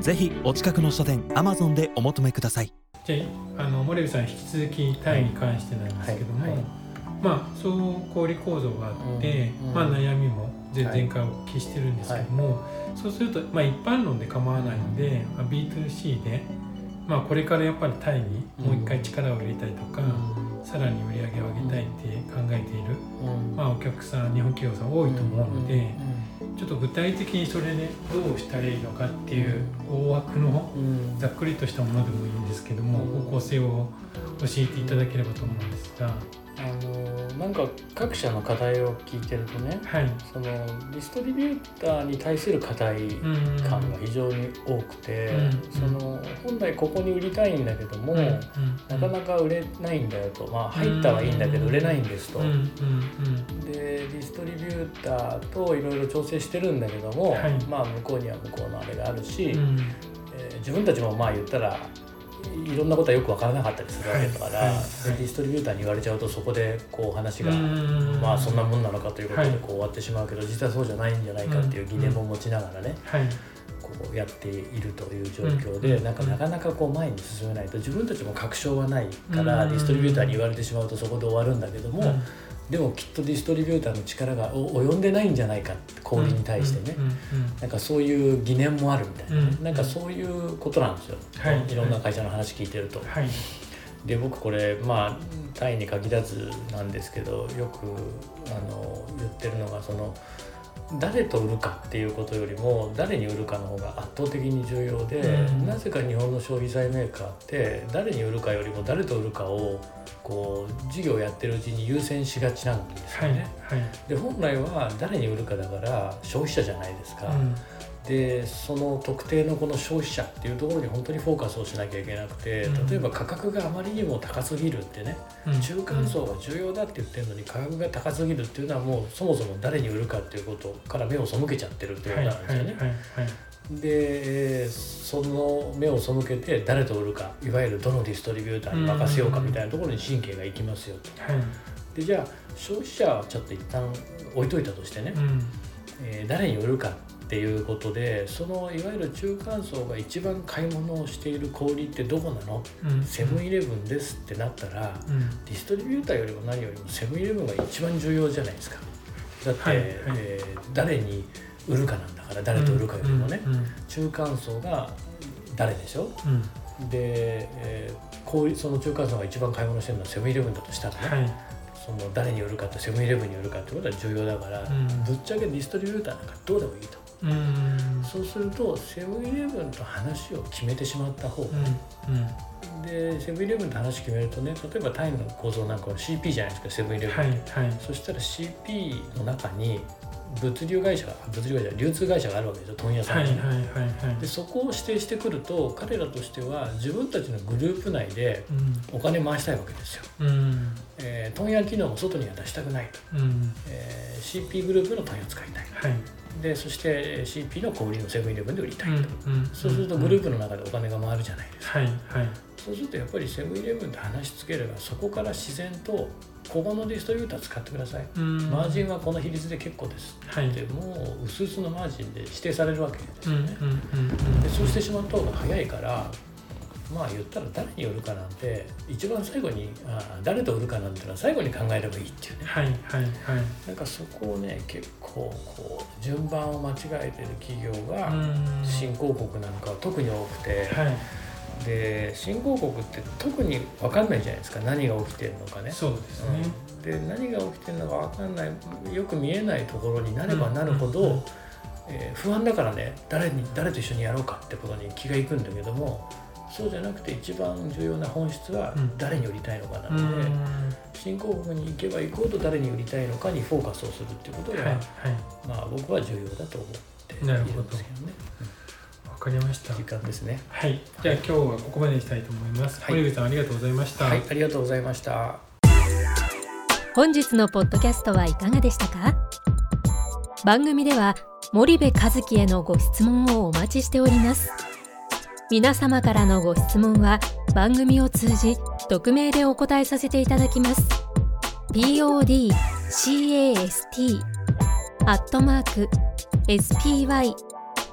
ぜひお近くの書店アマゾンでお求めください。じゃああの森部さん引き続きタイに関してなんですけども、はい。はい、まあ総小売構造があって、うんうん、まあ、悩みも前々回お聞きしてるんですけども、はい、そうすると、まあ、一般論で構わないので、まあ、B2C で、まあ、これからやっぱりタイにもう一回力を入れたりとか、うん、さらに売り上げを上げたいって考えている、うん、まあ、お客さん日本企業さん多いと思うので。ちょっと具体的にそれでどうしたらいいのかっていう大枠のざっくりとしたものでもいいんですけども、方向性を教えていただければと思うんですが。あのなんか各社の課題を聞いてるとね、はい、そのディストリビューターに対する課題感が非常に多くて、うん。うん、その本来ここに売りたいんだけども、うん。うん、なかなか売れないんだよと、まあ、入ったはいいんだけど売れないんですと。でディストリビューターといろいろ調整してるんだけども、はい、まあ向こうには向こうのあれがあるし、えー、自分たちもまあ言ったらいろんなことはよく分からなかったりするわけだから、はいはい、ディストリビューターに言われちゃうとそこでこう話がまあそんなもんなのかということでこう終わってしまうけど、実はそうじゃないんじゃないかっていう疑念も持ちながらね、こうやっているという状況で、なんかなかなかこう前に進めないと自分たちも確証はないからディストリビューターに言われてしまうとそこで終わるんだけども。でもきっとディストリビューターの力が及んでないんじゃないか小売に対してね、なんかそういう疑念もあるみたいな、ね、なんかそういうことなんですよ、はい、いろんな会社の話聞いてると。はい、で僕これまあタイに限らずなんですけどよくあの言ってるのがその。誰と売るかっていうことよりも誰に売るかの方が圧倒的に重要で、うん、なぜか日本の消費財メーカーって誰に売るかよりも誰と売るかをこう事業をやってるうちに優先しがちなんですよね。はいはい、で本来は誰に売るかだから消費者じゃないですか。うんでその特定のこの消費者っていうところに本当にフォーカスをしなきゃいけなくて、例えば価格があまりにも高すぎるってね、うん、中間層が重要だって言ってるのに価格が高すぎるっていうのはもうそもそも誰に売るかっていうことから目を背けちゃってるっていうことなんですよね。でその目を背けて誰と売るかいわゆるどのディストリビューターに任せようかみたいなところに神経がいきますよと。でじゃあ消費者はちょっと一旦置いといたとしてね、うん、えー、誰に売るかっていうことでそのいわゆる中間層が一番買い物をしている小売ってどこなの、セブンイレブンですってなったら、うん、ディストリビューターよりも何よりもセブンイレブンが一番重要じゃないですか。だって、はいはい、えー、誰に売るかなんだから誰と売るかよりもね、うんうん、中間層が誰でしょ、うん、で、えー、こうその中間層が一番買い物してるのはセブンイレブンだとしたらね、はいその誰に売るかとセブンイレブンに売るかってことは重要だから、うん、ぶっちゃけディストリビューターなんかどうでもいいと。そうするとセブンイレブンと話を決めてしまった方。が、うん、でセブンイレブンと話決めるとね例えばタイの構造なんかは CP じゃないですかセブンイレブンはいはい、そしたら CP の中に物流会社が物流会社流通会社があるわけですよ問屋さんに、はいはいはいはい、でそこを指定してくると彼らとしては自分たちのグループ内でお金回したいわけですよ、うん。えー、問屋機能も外には出したくないと、うん。えー、CP グループの問屋使いたい、はい。でそして CP の小売りのセブンイレブンで売りたいと、うんうん、そうするとグループの中でお金が回るじゃないですか、はいはい、そうするとやっぱりセブンイレブンで話しつければそこから自然とここのディストリビューター使ってください、マージンはこの比率で結構です、はい、でもう薄々のマージンで指定されるわけですよね、でそうしてしまった方が早いからまあ言ったら誰に売るかなんて一番最後にあ誰と売るかなんてのは最後に考えればいいっていうね。はいはいはい。なんかそこをね結構こう順番を間違えてる企業が新興国なんかは特に多くて、はい、で新興国って特に分かんないじゃないですか。何が起きてるのかね。そうですね、うん、で何が起きてるのか分かんない。よく見えないところになればなるほど、うん。うん。うんえー、不安だからね誰に誰と一緒にやろうかってことに気がいくんだけどもそうじゃなくて一番重要な本質は誰に売りたいのかなので、うん、新興国に行けば行くほど誰に売りたいのかにフォーカスをするっていうことが、はい。はい、まあ、僕は重要だと思っているんですけどね。わわかりました。時間ですね。はい。じゃあ今日はここまでにしたいと思います、はい、森口さんありがとうございました。はいありがとうございました。本日のポッドキャストはいかがでしたか？番組では森部和樹へのご質問をお待ちしております。皆様からのご質問は番組を通じ匿名でお答えさせていただきます。podcast アットマーク